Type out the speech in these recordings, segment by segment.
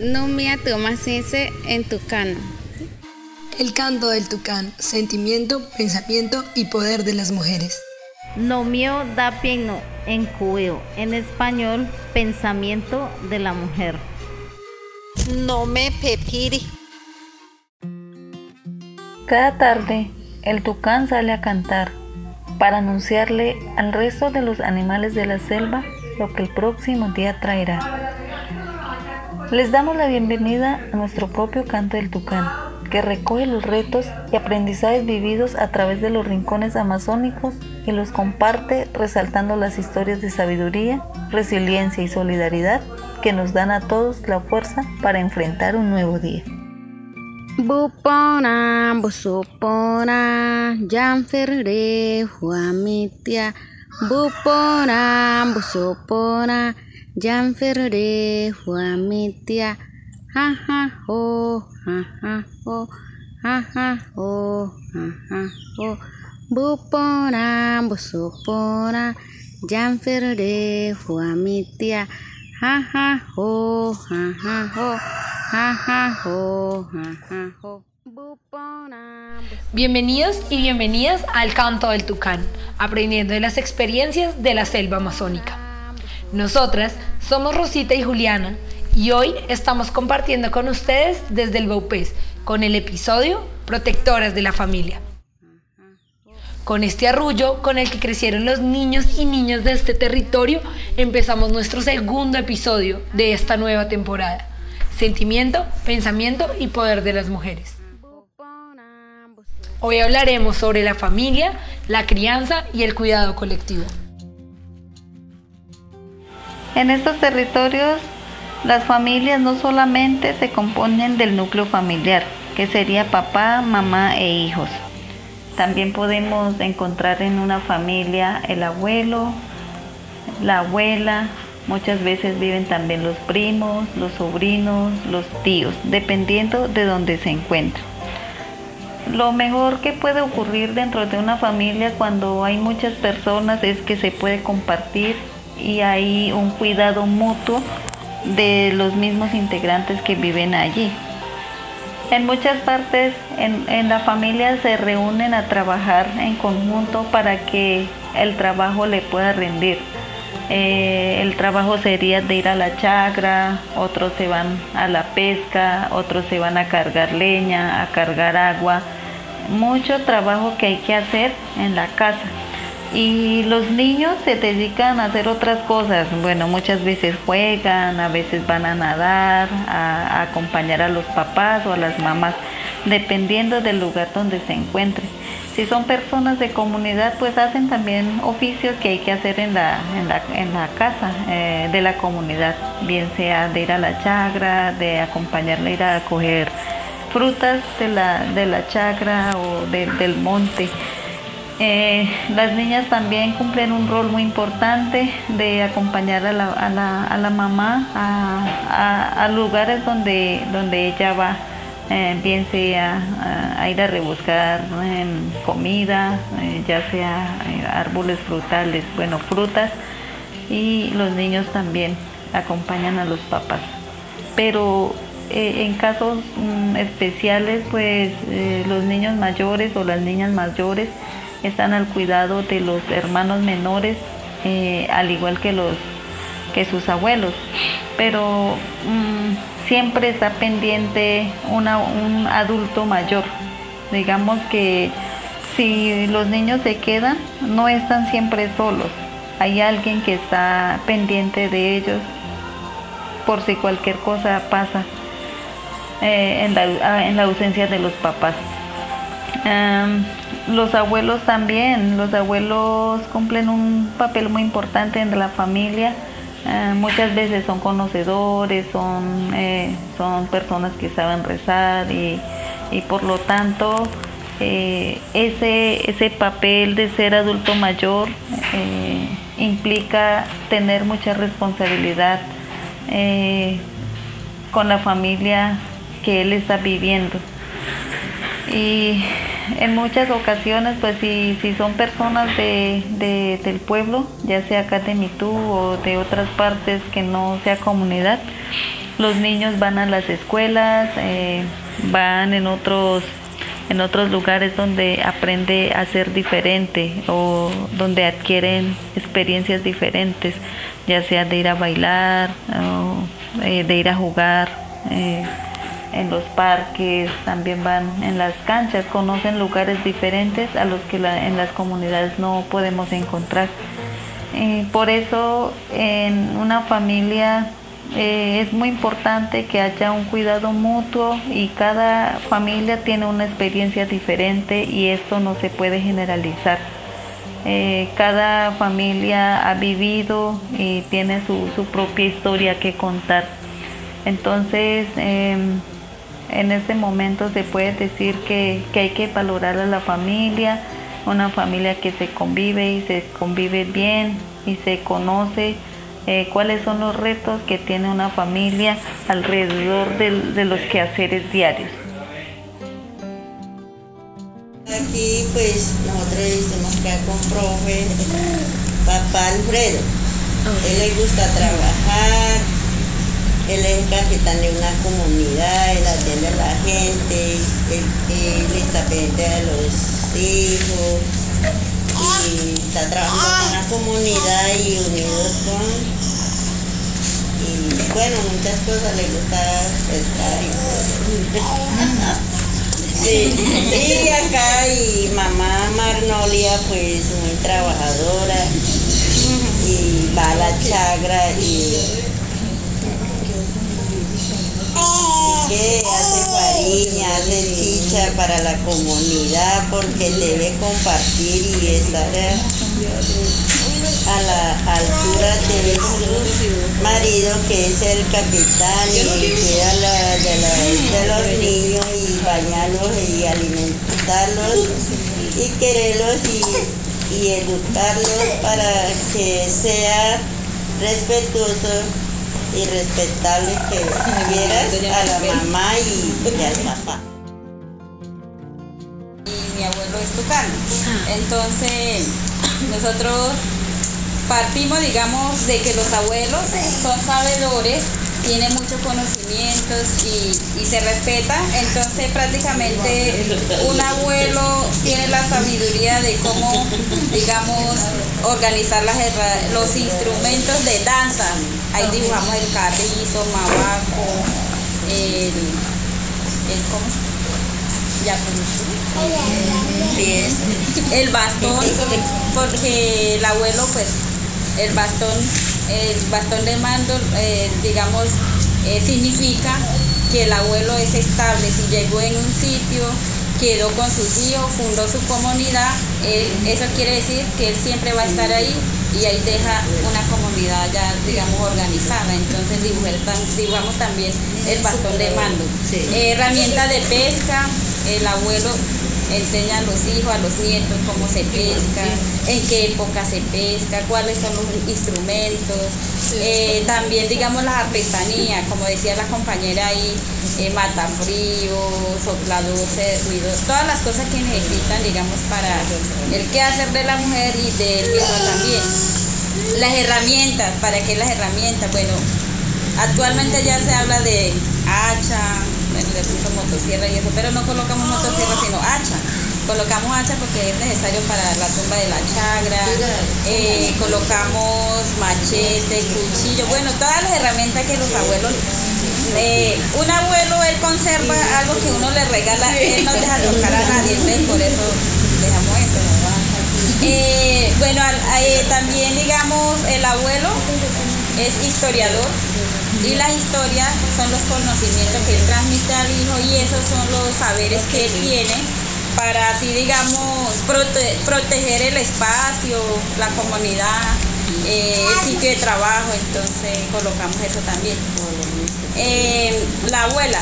No me atomasense en tucano. El canto del tucán, sentimiento, pensamiento y poder de las mujeres. No mío da pieno en cuyo, en español, pensamiento de la mujer. No me pepiri. Cada tarde, el tucán sale a cantar para anunciarle al resto de los animales de la selva lo que el próximo día traerá. Les damos la bienvenida a nuestro propio canto del tucán, que recoge los retos y aprendizajes vividos a través de los rincones amazónicos y los comparte resaltando las historias de sabiduría, resiliencia y solidaridad que nos dan a todos la fuerza para enfrentar un nuevo día. Bupona, busupona, janferre, huamitia. Bupona, busupona, janferre, huamitia. Ha ha ho, ha ha ho, ha ha ho, ha ha ho. Bupona, busupona, janferre, huamitia. Ha ha ho, ha ha ho. Bienvenidos y bienvenidas al Canto del Tucán, aprendiendo de las experiencias de la selva amazónica. Nosotras somos Rosita y Juliana y hoy estamos compartiendo con ustedes desde el Baupés con el episodio Protectoras de la Familia. Con este arrullo con el que crecieron los niños y niñas de este territorio, empezamos nuestro segundo episodio de esta nueva temporada sentimiento, pensamiento y poder de las mujeres. Hoy hablaremos sobre la familia, la crianza y el cuidado colectivo. En estos territorios, las familias no solamente se componen del núcleo familiar, que sería papá, mamá e hijos. También podemos encontrar en una familia el abuelo, la abuela, Muchas veces viven también los primos, los sobrinos, los tíos, dependiendo de donde se encuentran. Lo mejor que puede ocurrir dentro de una familia cuando hay muchas personas es que se puede compartir y hay un cuidado mutuo de los mismos integrantes que viven allí. En muchas partes en, la familia se reúnen a trabajar en conjunto para que el trabajo le pueda rendir. Eh, el trabajo sería de ir a la chacra, otros se van a la pesca, otros se van a cargar leña, a cargar agua. Mucho trabajo que hay que hacer en la casa. Y los niños se dedican a hacer otras cosas. Bueno, muchas veces juegan, a veces van a nadar, a acompañar a los papás o a las mamás, dependiendo del lugar donde se encuentren. Si son personas de comunidad, pues hacen también oficios que hay que hacer en la, en la, casa eh, de la comunidad, bien sea de ir a la chagra, de acompañarle a ir a coger frutas de la, de la chagra o del monte. Eh, las niñas también cumplen un rol muy importante de acompañar a la, a la, a la mamá a, a, lugares donde, donde ella va eh, bien sea a, ir a rebuscar comida, eh, ya sea eh, árboles frutales, bueno, frutas, y los niños también acompañan a los papás. Pero en casos mm, especiales, pues los niños mayores o las niñas mayores están al cuidado de los hermanos menores, al igual que los que sus abuelos. Pero mm, siempre está pendiente un adulto mayor. Digamos que si los niños se quedan, no están siempre solos. Hay alguien que está pendiente de ellos por si cualquier cosa pasa eh, en, la, ah, en, la, ausencia de los papás. los abuelos también, los abuelos cumplen un papel muy importante en la familia eh, muchas veces son conocedores, son, eh, son personas que saben rezar y, por lo tanto eh, ese, ese papel de ser adulto mayor implica tener mucha responsabilidad con la familia que él está viviendo. Y en muchas ocasiones, pues si, si son personas de, del pueblo, ya sea acá de Mitú o de otras partes que no sea comunidad, los niños van a las escuelas, eh, van en otros en otros lugares donde aprende a ser diferente o donde adquieren experiencias diferentes, ya sea de ir a bailar o eh, de ir a jugar eh, en los parques, también van en las canchas, conocen lugares diferentes a los que en las comunidades no podemos encontrar. por eso en una familia eh, es muy importante que haya un cuidado mutuo y cada familia tiene una experiencia diferente y esto no se puede generalizar. Eh, cada familia ha vivido y tiene su, propia historia que contar. Entonces, em, en este momento se puede decir que, que hay que valorar a la familia, una familia que se convive y se convive bien y se conoce eh, cuáles son los retos que tiene una familia alrededor de, los quehaceres diarios. Aquí pues nosotros hicimos acá con profe papá Alfredo. Él le gusta trabajar, él es capitán de una comunidad, él atiende a la gente, él, él está pendiente a los hijos y está trabajando en una comunidad y unidos con bueno, muchas cosas le gusta estar y sí, sí, acá y mamá Marnolia pues muy trabajadora y va a la chagra y, que hace fariña, hace chicha para la comunidad porque debe compartir y estar a la altura de su marido que es el capitán y cuida de, los niños y bañarlos y alimentarlos y quererlos y, educarlos para que sea respetuoso y respetable que quieras a la mamá y, al papá mi abuelo es tucano. Entonces, nosotros partimos, digamos, de que los abuelos son sabedores, tienen muchos conocimientos y, se respetan, entonces prácticamente un abuelo tiene la sabiduría de cómo, digamos, organizar las, los instrumentos de danza. Ahí dibujamos el carrizo, mabaco, el, ¿cómo ya el bastón, porque el abuelo pues el bastón, el bastón de mando, eh, digamos, eh, significa que el abuelo es estable. Si llegó en un sitio, quedó con sus hijos, fundó su comunidad, eso quiere decir que él siempre va a estar ahí y ahí deja una comunidad ya, digamos, organizada. Entonces dibujamos también el bastón de mando. herramienta de pesca, el abuelo enseña a los hijos, a los nietos cómo se pesca, en qué época se pesca, cuáles son los instrumentos, eh, también digamos las artesanías, como decía la compañera ahí, eh, matafrío, soplador, ruido, todas las cosas que necesitan digamos para el quehacer de la mujer y del mismo también. Las herramientas, ¿para qué las herramientas? Bueno, actualmente ya se habla de hacha, bueno, le puso motosierra y eso, pero no colocamos motosierra sino hacha. Colocamos hacha porque es necesario para la tumba de la chagra, eh, colocamos machete, cuchillo, bueno, todas las herramientas que los abuelos eh, un abuelo él conserva algo que uno le regala, él no deja tocar a nadie, entonces por eso dejamos eso. Eh, bueno, también digamos el abuelo es historiador, y las historias son los conocimientos que él transmite al hijo y esos son los saberes que él tiene para así, digamos, proteger el espacio, la comunidad, eh, el sitio de trabajo, entonces colocamos eso también. Eh, la abuela,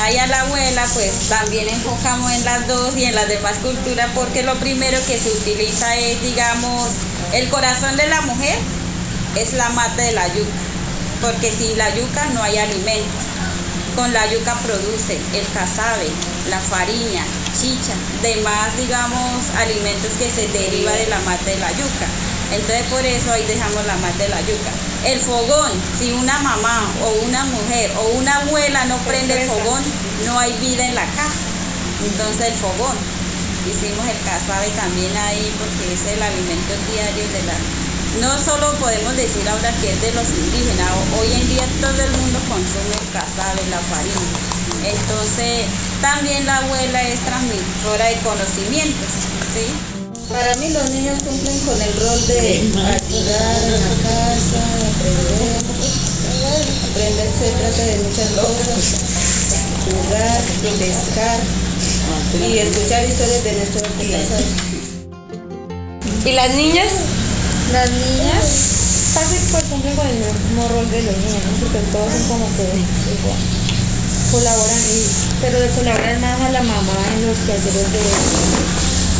ahí a la abuela pues también enfocamos en las dos y en las demás culturas porque lo primero que se utiliza es, digamos, el corazón de la mujer es la mata de la yuca porque sin la yuca no hay alimento. Con la yuca produce el casabe, la farina, chicha, demás, digamos, alimentos que se deriva de la mata de la yuca. Entonces por eso ahí dejamos la mata de la yuca. el fogón, si una mamá o una mujer o una abuela no prende el fogón, no hay vida en la casa. Entonces el fogón. Hicimos el casabe también ahí porque es el alimento diario de la... No solo podemos decir ahora que es de los indígenas, hoy en día todo el mundo consume el casabe, la farina. Entonces también la abuela es transmisora de conocimientos. ¿sí? Para mí los niños cumplen con el rol de ayudar en la casa, aprender. Aprender se trata de muchas cosas, jugar, pescar y escuchar historias de nuestros antepasados. ¿Y las niñas? Las niñas casi pues cumplen con el mismo rol de los niños, ¿no? porque todos son como que igual, colaboran, y, pero le colaboran más a la mamá en los quehaceres de,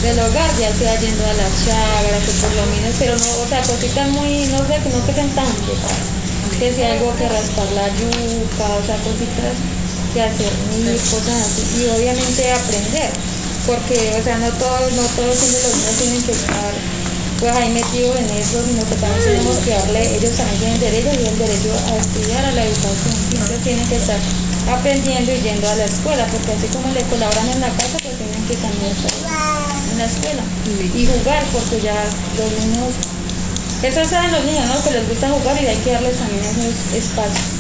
del hogar, ya sea yendo a las chagras o por lo menos, pero no, o sea, cositas muy, no sé, que no queden tan que si algo que raspar la yuca, o sea, cositas que hacer mil cosas así, y obviamente aprender, porque, o sea, no todos, no todos los niños tienen que estar pues ahí metidos en eso, sino que también tenemos que darle, ellos también tienen derecho y el derecho a estudiar, a la educación, ellos tienen que estar aprendiendo y yendo a la escuela, porque así como le colaboran en la casa, pues tienen que también estar en la escuela y jugar, porque ya los niños, eso saben los niños, ¿no? Que les gusta jugar y hay que darles también esos espacios.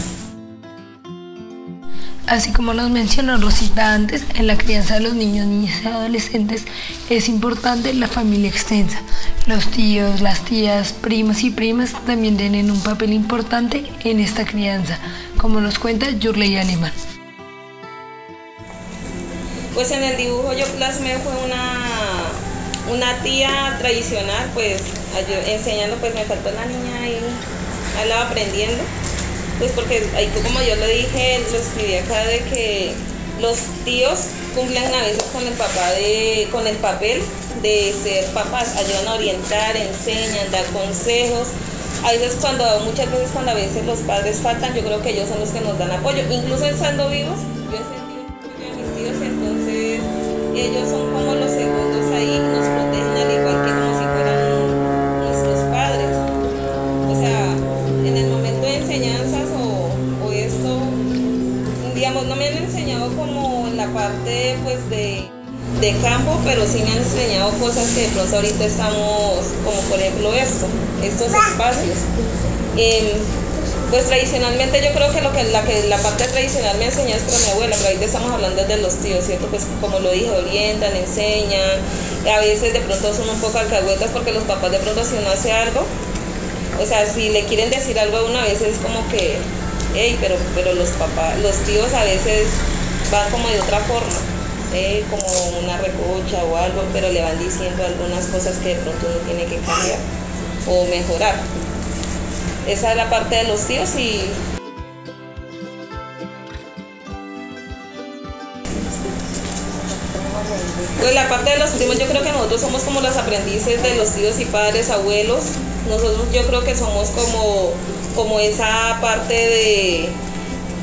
Así como nos mencionó Rosita antes, en la crianza de los niños, niñas y adolescentes es importante la familia extensa. Los tíos, las tías, primos y primas también tienen un papel importante en esta crianza, como nos cuenta Yurley Alemán. Pues en el dibujo yo plasmé fue una, una tía tradicional, pues enseñando, pues me faltó la niña ahí, ahí aprendiendo pues porque ahí como yo lo dije, lo escribí acá de que los tíos cumplen a veces con el papá de, con el papel de ser papás, ayudan a orientar, enseñan, dar consejos. A veces cuando, muchas veces cuando a veces los padres faltan, yo creo que ellos son los que nos dan apoyo. Incluso estando vivos, yo he sentido apoyo de mis tíos, entonces ellos son la parte pues de, de campo, pero sí me han enseñado cosas que de pronto ahorita estamos, como por ejemplo esto, estos espacios. Em, pues tradicionalmente yo creo que lo que la, que la parte tradicional me enseñó es por mi abuela, pero ahorita estamos hablando de los tíos, ¿cierto? Pues como lo dije, orientan, enseñan, a veces de pronto son un poco alcahuetas porque los papás de pronto si uno hace algo, o sea, si le quieren decir algo a una vez es como que, hey, pero, pero los papás, los tíos a veces van como de otra forma, eh, como una recocha o algo, pero le van diciendo algunas cosas que de pronto uno tiene que cambiar o mejorar. Esa es la parte de los tíos y Pues la parte de los primos, yo creo que nosotros somos como los aprendices de los tíos y padres, abuelos. Nosotros yo creo que somos como, como esa parte de,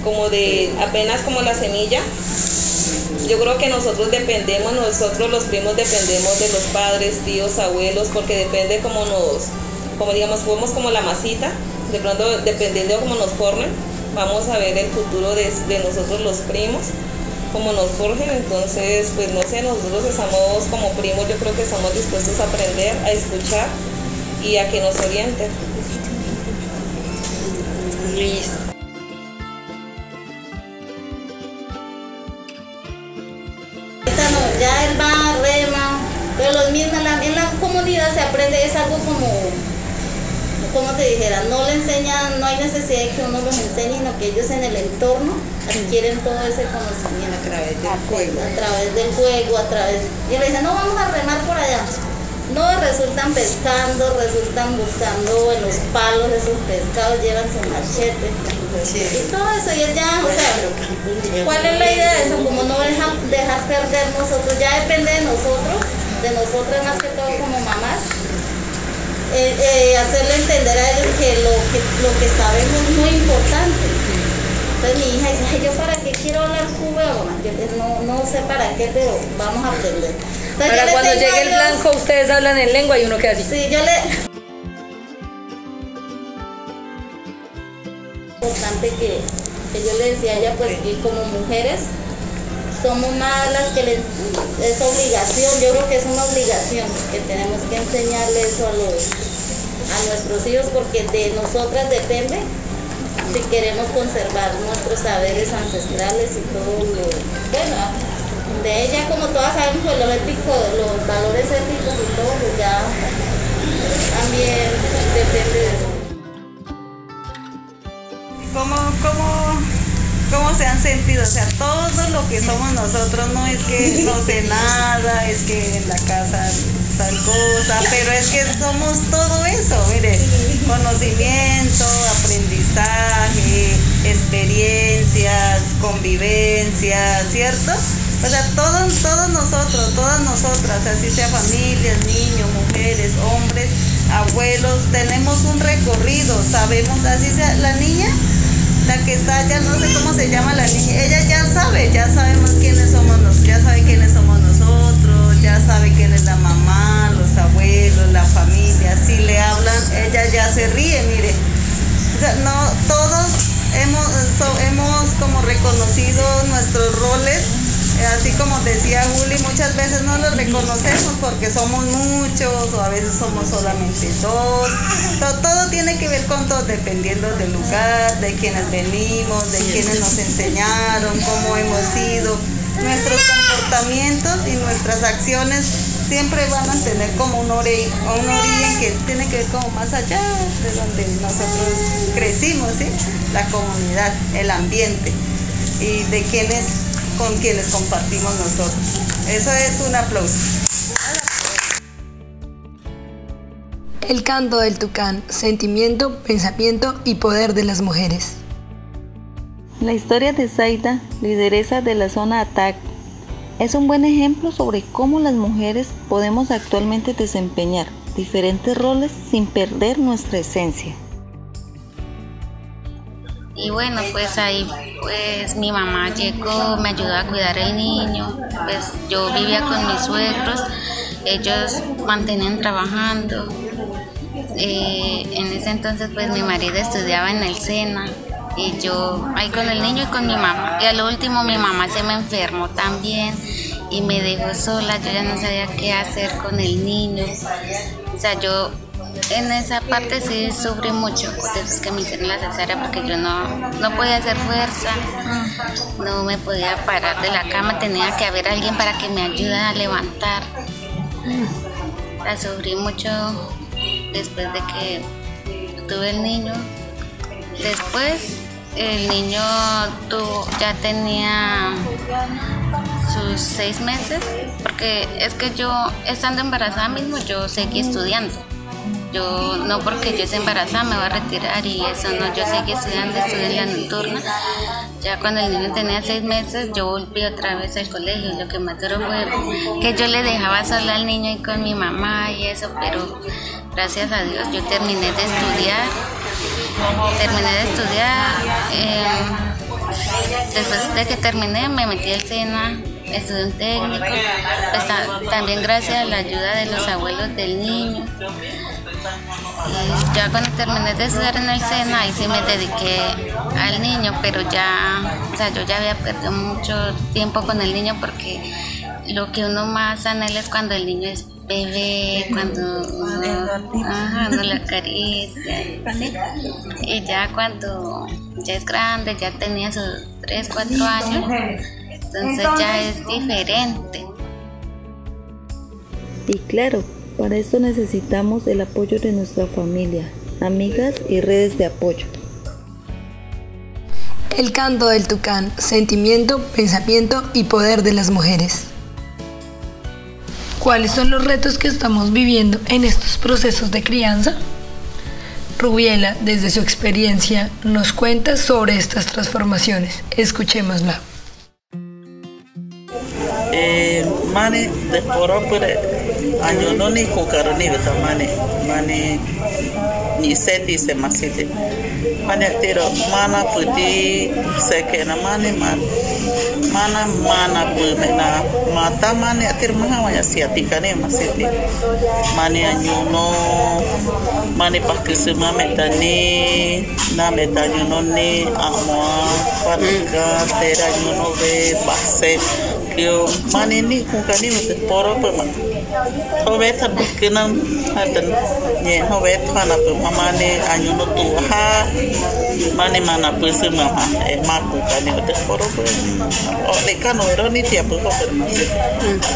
como de apenas como la semilla. Yo creo que nosotros dependemos, nosotros los primos dependemos de los padres, tíos, abuelos, porque depende como nos, como digamos, somos como la masita, de pronto dependiendo de cómo nos formen, vamos a ver el futuro de, de nosotros los primos como nos forjen, entonces pues no sé, nosotros estamos como primos, yo creo que estamos dispuestos a aprender, a escuchar y a que nos orienten. Listo. Aprende, es algo como, como te dijera, no le enseñan, no hay necesidad de que uno los enseñe, sino que ellos en el entorno adquieren todo ese conocimiento. A través del juego. A través del juego, a través... Y le dicen, no, vamos a remar por allá. No, resultan pescando, resultan buscando en los palos esos pescados, llevan su machete. Y todo eso, y es ya, o sea, ¿cuál es la idea de eso? Como no dejar, dejar perder nosotros, ya depende de nosotros, de nosotras más que todo como mamás, eh, eh, hacerle entender a ellos que lo que, lo que sabemos es muy importante. Entonces mi hija dice, Ay, yo para qué quiero hablar cubano, yo no, no sé para qué, pero vamos a aprender. Entonces, Para cuando llegue el blanco, ustedes hablan en lengua y uno queda así. Sí, yo le... parte que, que yo le decía a ella, pues que como mujeres somos más las que les, es obligación, yo creo que es una obligación que tenemos que enseñarle eso a los a nuestros hijos porque de nosotras depende si queremos conservar nuestros saberes ancestrales y todo lo bueno de ella como todas sabemos pues, lo ético, los valores éticos y todo pues ya también depende de. ¿Cómo, cómo, ¿Cómo se han sentido? O sea, todo lo que somos nosotros no es que no sé nada, es que la casa tal cosa, pero es que somos todo eso, mire, conocimiento, aprendizaje, experiencias, convivencia, ¿cierto? O sea, todos, todos nosotros, todas nosotras, así sea familias, niños, mujeres, hombres, abuelos, tenemos un recorrido, sabemos, así sea la niña, la que está allá, no sé cómo se llama la niña, ella ya sabe, ya sabemos quiénes somos, ya sabe quiénes somos nosotros, sabe quién es la mamá, los abuelos, la familia, si le hablan, ella ya se ríe, mire. No, todos hemos, hemos como reconocido nuestros roles así como decía Juli, muchas veces no los reconocemos porque somos muchos o a veces somos solamente dos. Todo, todo, tiene que ver con todo, dependiendo del lugar, de quienes venimos, de quienes nos enseñaron, cómo hemos sido. Nuestros comportamientos y nuestras acciones siempre van a tener como un, origen, un origen que tiene que ver como más allá de donde nosotros crecimos, la comunidad, el ambiente y de quienes con quienes compartimos nosotros. Eso es un aplauso. El canto del tucán, sentimiento, pensamiento y poder de las mujeres. La historia de Zaida, lideresa de la zona ATAC, es un buen ejemplo sobre cómo las mujeres podemos actualmente desempeñar diferentes roles sin perder nuestra esencia. Y bueno, pues ahí pues mi mamá llegó, me ayudó a cuidar el niño, pues yo vivía con mis suegros, ellos mantenían trabajando. Eh, en ese entonces pues mi marido estudiaba en el SENA y yo ahí con el niño y con mi mamá. Y al último mi mamá se me enfermó también y me dejó sola, yo ya no sabía qué hacer con el niño. O sea, yo en esa parte sí sufrí mucho desde que me hicieron la cesárea porque yo no, no podía hacer fuerza, no me podía parar de la cama, tenía que haber alguien para que me ayude a levantar. La sufrí mucho después de que tuve el niño. Después el niño tuvo, ya tenía sus seis meses, porque es que yo estando embarazada mismo yo seguí estudiando yo no porque yo esté embarazada me voy a retirar y eso no, yo seguí estudiando, estudié en la nocturna. Ya cuando el niño tenía seis meses, yo volví otra vez al colegio. Lo que más duro fue que yo le dejaba sola al niño y con mi mamá y eso, pero gracias a Dios yo terminé de estudiar. Terminé de estudiar. Em, después de que terminé, me metí al SENA estudié un técnico, pues, también gracias a la ayuda de los abuelos del niño. Y ya cuando terminé de estudiar en el SENA, ahí sí me dediqué al niño, pero ya, o sea, yo ya había perdido mucho tiempo con el niño porque lo que uno más anhela es cuando el niño es bebé, cuando uno, ajá, le acaricia, y ya cuando ya es grande, ya tenía sus 3, 4 años, entonces ya es diferente. Y claro, para esto necesitamos el apoyo de nuestra familia, amigas y redes de apoyo. El canto del tucán, sentimiento, pensamiento y poder de las mujeres. ¿Cuáles son los retos que estamos viviendo en estos procesos de crianza? Rubiela, desde su experiencia, nos cuenta sobre estas transformaciones. Escuchémosla. Eh, mani de año no ni mani mani ni mana puti se que na mani man mana mana pul mena mata mana atir maha waya siati kane mana yang nyono mana pakai semua metani na metanyuno ni nah, amwa ah, tera nyono be base kyo mana ni kukani untuk poro perman Hawet habukinan hatan ye hawet hanapu mamane ayuno tuha mane mana pese mama e mapu kani ote korobe o de kanu ero ni tia pu hobe mase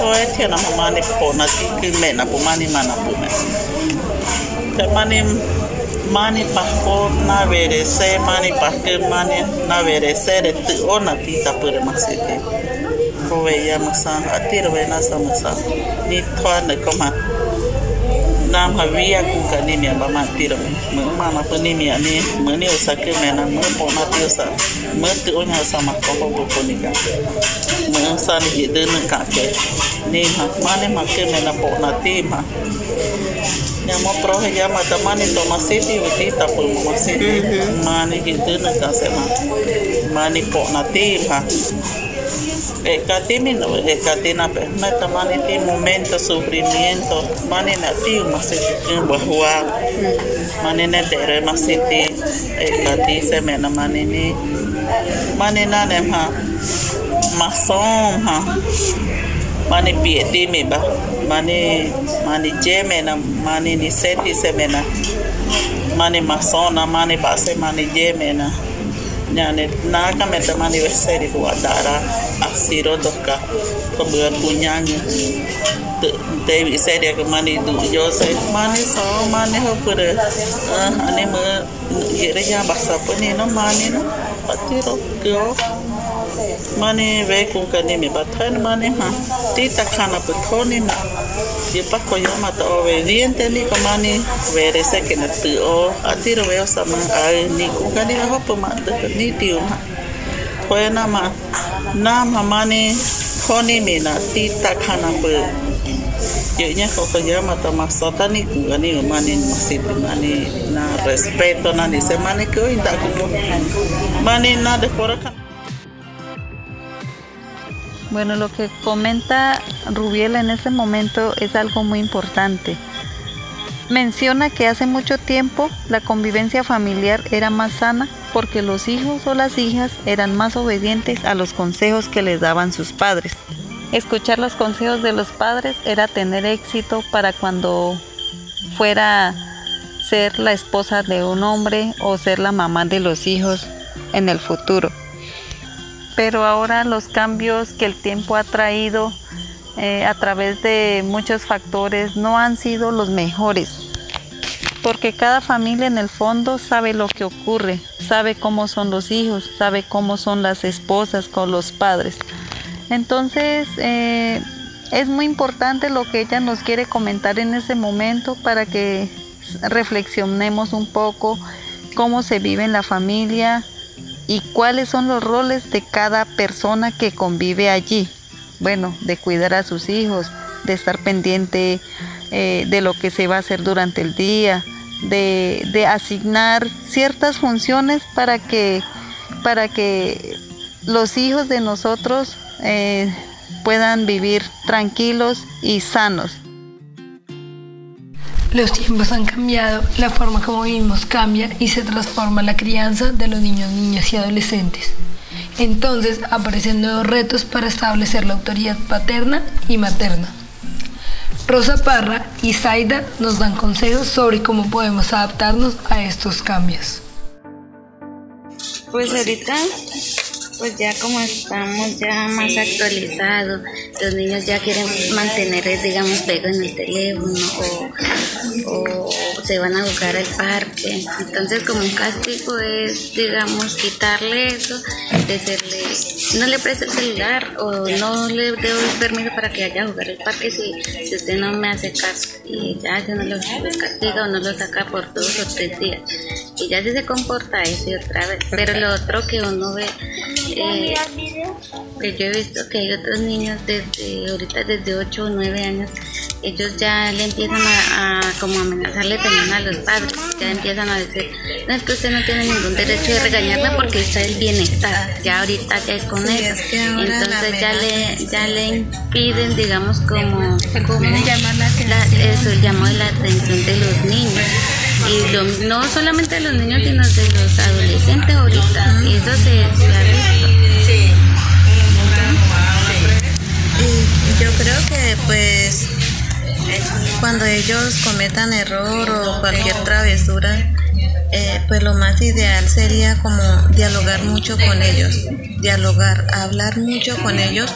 o e tia na mamane pona tiki me na pu mane mana pu me te mane mani pasco na verese mani pasque mani na verese de tu ona tita pure masete Koveyamasana, Atirvena Samasana, Nitwana Koma. Nam havia kuka nimi abama tiram. Mama na panimi ane mani osake mena me pona tiosa. Me tu onya sama koko bukonika. Me osan yede nengkake. Ni mak mane make mena pona tima. Nyamo prohe ya mata mani tomasiti uti tapul mamasiti. Mane yede nengkase ma. Mani pona tima. Ti ma e katimi no e katina pe meta mani ti momento sufrimiento mani na ti masiti bahwa mani ne tere masiti e kati se me na mani ni mani na ne ha ha mani pieti mi ba mani mani jeme na mani ni seti semena mani masona mani base mani jeme kameta mani veseri ku adara asiro doka pembuat punyanya Dewi saya ke mani du yo saya mani so mani ho pura ah ane me yere ya basa pani no mani no patiro kyo mani vekunga nimi batana mani ha. Tita kana putho nimi yepa koyo mata obediente ni komani vere se ke na tu o. Atiro veo sama ai ni kunga ni hopo mata ni tiu ma koyo nama nama mani koni mina tita kana ko Yuknya kok kerja mata maksota nih gua o mani ma masih mani na respeto nani semani kau ku mani na dekora kan Bueno, lo que comenta Rubiela en ese momento es algo muy importante. Menciona que hace mucho tiempo la convivencia familiar era más sana porque los hijos o las hijas eran más obedientes a los consejos que les daban sus padres. Escuchar los consejos de los padres era tener éxito para cuando fuera ser la esposa de un hombre o ser la mamá de los hijos en el futuro pero ahora los cambios que el tiempo ha traído eh, a través de muchos factores no han sido los mejores, porque cada familia en el fondo sabe lo que ocurre, sabe cómo son los hijos, sabe cómo son las esposas con los padres. Entonces, eh, es muy importante lo que ella nos quiere comentar en ese momento para que reflexionemos un poco cómo se vive en la familia, y cuáles son los roles de cada persona que convive allí. Bueno, de cuidar a sus hijos, de estar pendiente eh, de lo que se va a hacer durante el día, de, asignar ciertas funciones para que, para que los hijos de nosotros eh, puedan vivir tranquilos y sanos. Los tiempos han cambiado, la forma como vivimos cambia y se transforma la crianza de los niños, niñas y adolescentes. Entonces aparecen nuevos retos para establecer la autoridad paterna y materna. Rosa Parra y Zaida nos dan consejos sobre cómo podemos adaptarnos a estos cambios. Pues ahorita pues ya como estamos ya más actualizados, los niños ya quieren mantener, digamos, pego en el teléfono o, se van a jugar al parque. Entonces como un castigo es, digamos, quitarle eso, decirle, no le preste el celular o no le doy permiso para que vaya a jugar al parque si, si usted no me hace caso. Y ya se no los castiga o no lo saca por dos o tres días y ya sí se comporta eso y otra vez. Pero lo otro que uno ve, eh, pues yo he visto que hay otros niños desde ahorita desde 8 o 9 años, ellos ya le empiezan a, como amenazarle también a los padres, ya empiezan a decir, no es que usted no tiene ningún derecho de regañarme porque está el bienestar, ya ahorita ya es con eso, entonces ya le, ya le impiden, digamos, como, como la, eso llamó la atención de los niños. Y no solamente de los niños sino de los adolescentes ahorita. Eso se, ha visto cuando ellos cometan error o cualquier travesura eh, pues lo más ideal sería como dialogar mucho con ellos dialogar hablar mucho con ellos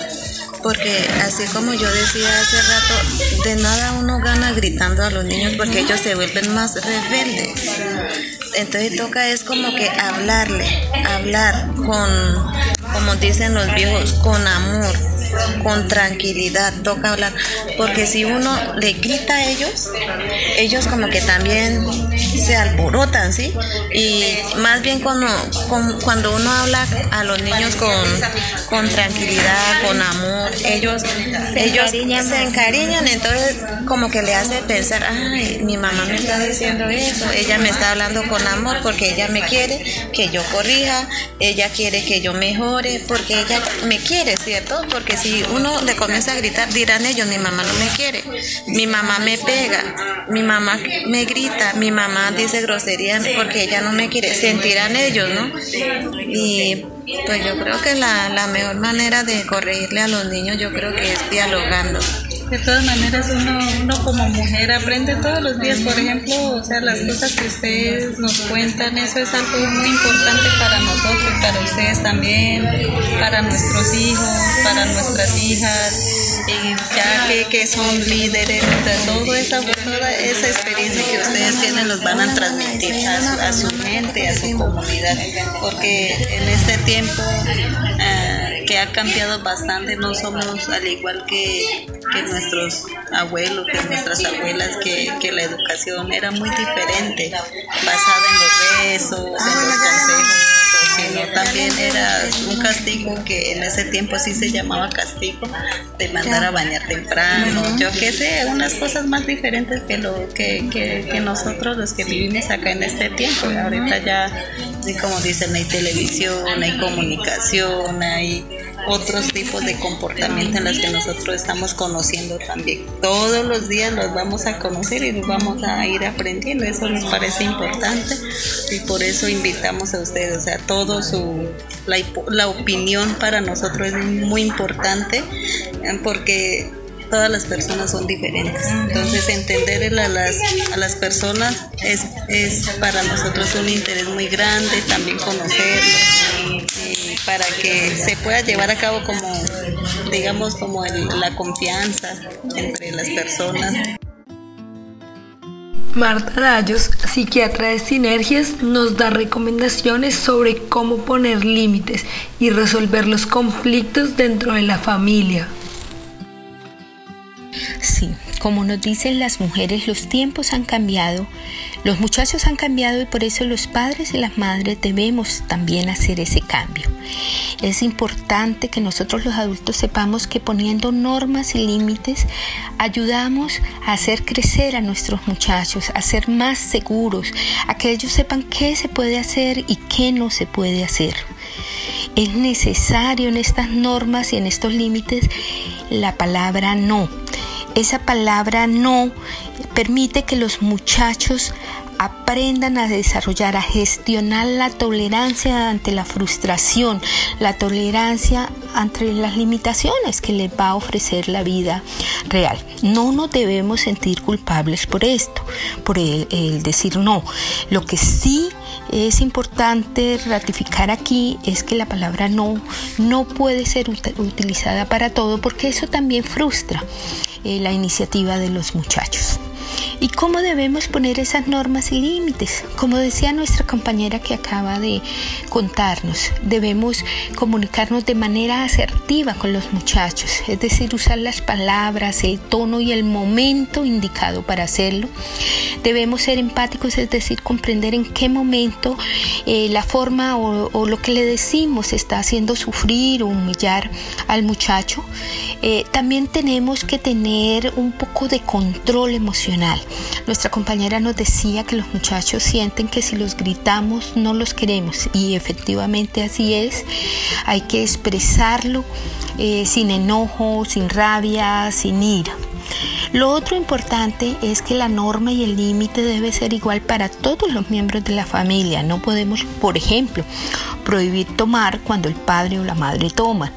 porque así como yo decía hace rato, de nada uno gana gritando a los niños porque ellos se vuelven más rebeldes. Entonces toca es como que hablarle, hablar con, como dicen los viejos, con amor, con tranquilidad, toca hablar, porque si uno le grita a ellos, ellos como que también se alborotan, ¿sí? Y más bien cuando, cuando uno habla a los niños con, con tranquilidad, con amor, ellos, ellos se encariñan, entonces como que le hace pensar, ay, mi mamá me está diciendo eso, ella me está hablando con amor porque ella me quiere que yo corrija, ella quiere que yo mejore, porque ella me quiere, ¿cierto? Porque si uno le comienza a gritar, dirán ellos, mi mamá no me quiere, mi mamá me pega, mi mamá me grita, mi mamá dice grosería porque ella no me quiere, sentirán ellos, ¿no? Y pues yo creo que la, la mejor manera de corregirle a los niños yo creo que es dialogando. De todas maneras, uno, uno como mujer aprende todos los días, por ejemplo, o sea, las cosas que ustedes nos cuentan, eso es algo muy importante para nosotros, para ustedes también, para nuestros hijos, para nuestras hijas, y ya que, que son líderes, toda esa, toda esa experiencia que ustedes tienen los van a transmitir a su, mente, a su comunidad, porque en este tiempo ah, que ha cambiado bastante, no somos al igual que nuestros abuelos, que nuestras abuelas, que, que la educación era muy diferente, basada en los rezos, en los consejos sino también era un castigo que en ese tiempo sí se llamaba castigo, de mandar a bañar temprano, yo qué sé, unas cosas más diferentes que lo que, que, que nosotros los que vivimos acá en este tiempo. Ahorita ya, como dicen, hay televisión, hay comunicación, hay otros tipos de comportamiento en los que nosotros estamos conociendo también. Todos los días los vamos a conocer y los vamos a ir aprendiendo. Eso nos parece importante y por eso invitamos a ustedes. O sea, todo su la, la opinión para nosotros es muy importante eh, porque todas las personas son diferentes. Entonces entender a las, a las personas es, es para nosotros un interés muy grande, también conocerlos, para que se pueda llevar a cabo como, digamos, como la confianza entre las personas. Marta Rayos, psiquiatra de Sinergias, nos da recomendaciones sobre cómo poner límites y resolver los conflictos dentro de la familia. Sí, como nos dicen las mujeres, los tiempos han cambiado, los muchachos han cambiado y por eso los padres y las madres debemos también hacer ese cambio. Es importante que nosotros los adultos sepamos que poniendo normas y límites ayudamos a hacer crecer a nuestros muchachos, a ser más seguros, a que ellos sepan qué se puede hacer y qué no se puede hacer. Es necesario en estas normas y en estos límites la palabra no esa palabra no permite que los muchachos aprendan a desarrollar, a gestionar la tolerancia ante la frustración, la tolerancia ante las limitaciones que les va a ofrecer la vida real. No nos debemos sentir culpables por esto, por el, el decir no. Lo que sí es importante ratificar aquí es que la palabra no no puede ser utilizada para todo porque eso también frustra. Eh, la iniciativa de los muchachos. ¿Y cómo debemos poner esas normas y límites? Como decía nuestra compañera que acaba de contarnos, debemos comunicarnos de manera asertiva con los muchachos, es decir, usar las palabras, el tono y el momento indicado para hacerlo. Debemos ser empáticos, es decir, comprender en qué momento eh, la forma o, lo que le decimos está haciendo sufrir o humillar al muchacho. Eh, también tenemos que tener un poco de control emocional. Nuestra compañera nos decía que los muchachos sienten que si los gritamos no los queremos y efectivamente así es. Hay que expresarlo eh, sin enojo, sin rabia, sin ira. Lo otro importante es que la norma y el límite debe ser igual para todos los miembros de la familia. No podemos, por ejemplo, prohibir tomar cuando el padre o la madre toman.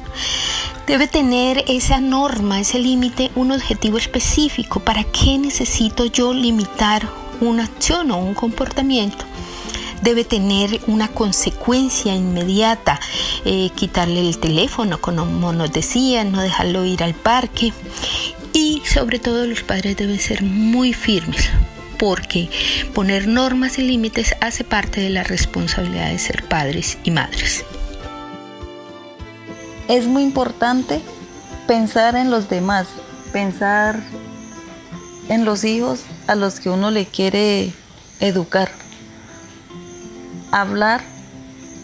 Debe tener esa norma, ese límite, un objetivo específico. ¿Para qué necesito yo limitar una acción o un comportamiento? Debe tener una consecuencia inmediata, eh, quitarle el teléfono, como nos decían, no dejarlo ir al parque. Y sobre todo los padres deben ser muy firmes, porque poner normas y límites hace parte de la responsabilidad de ser padres y madres. Es muy importante pensar en los demás, pensar en los hijos a los que uno le quiere educar. Hablar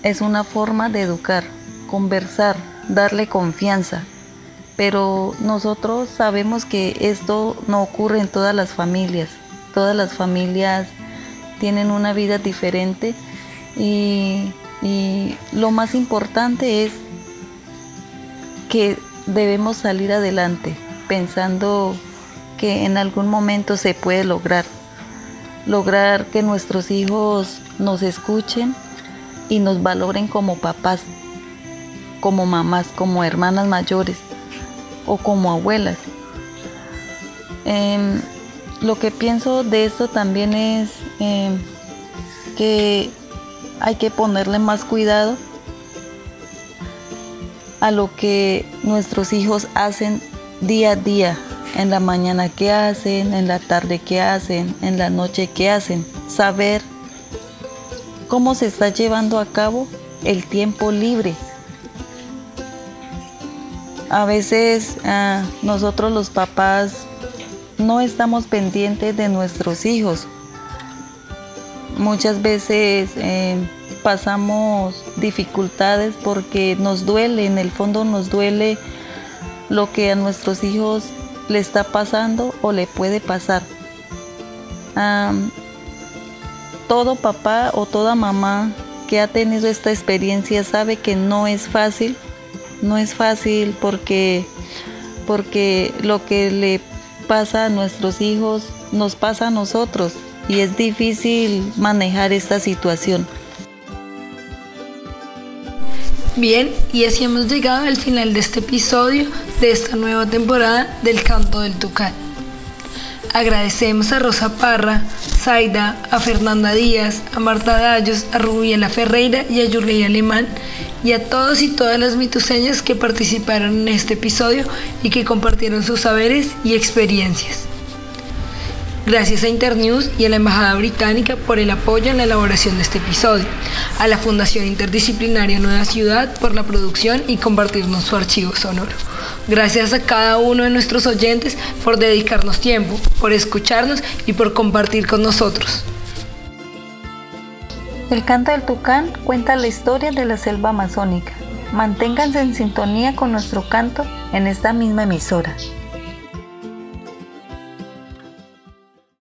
es una forma de educar, conversar, darle confianza, pero nosotros sabemos que esto no ocurre en todas las familias. Todas las familias tienen una vida diferente y, lo más importante es que debemos salir adelante pensando que en algún momento se puede lograr. Lograr que nuestros hijos nos escuchen y nos valoren como papás, como mamás, como hermanas mayores o como abuelas. Em, lo que pienso de esto también es em, que hay que ponerle más cuidado a lo que nuestros hijos hacen día a día, en la mañana que hacen, en la tarde que hacen, en la noche que hacen. Saber cómo se está llevando a cabo el tiempo libre. A veces ah, nosotros los papás no estamos pendientes de nuestros hijos. Muchas veces eh, pasamos dificultades porque nos duele, en el fondo nos duele lo que a nuestros hijos le está pasando o le puede pasar. todo papá o toda mamá que ha tenido esta experiencia sabe que no es fácil, no es fácil porque, porque lo que le pasa a nuestros hijos nos pasa a nosotros y es difícil manejar esta situación. Bien, y así hemos llegado al final de este episodio de esta nueva temporada del Canto del Tucán. Agradecemos a Rosa Parra, Zaida, a Fernanda Díaz, a Marta Dallos, a Rubiela Ferreira y a Yurley Alemán y a todos y todas las mituseñas que participaron en este episodio y que compartieron sus saberes y experiencias. Gracias a Internews y a la Embajada Británica por el apoyo en la elaboración de este episodio, a la Fundación Interdisciplinaria Nueva Ciudad por la producción y compartirnos su archivo sonoro. Gracias a cada uno de nuestros oyentes por dedicarnos tiempo, por escucharnos y por compartir con nosotros. El canto del tucán cuenta la historia de la selva amazónica. Manténganse en sintonía con nuestro canto en esta misma emisora.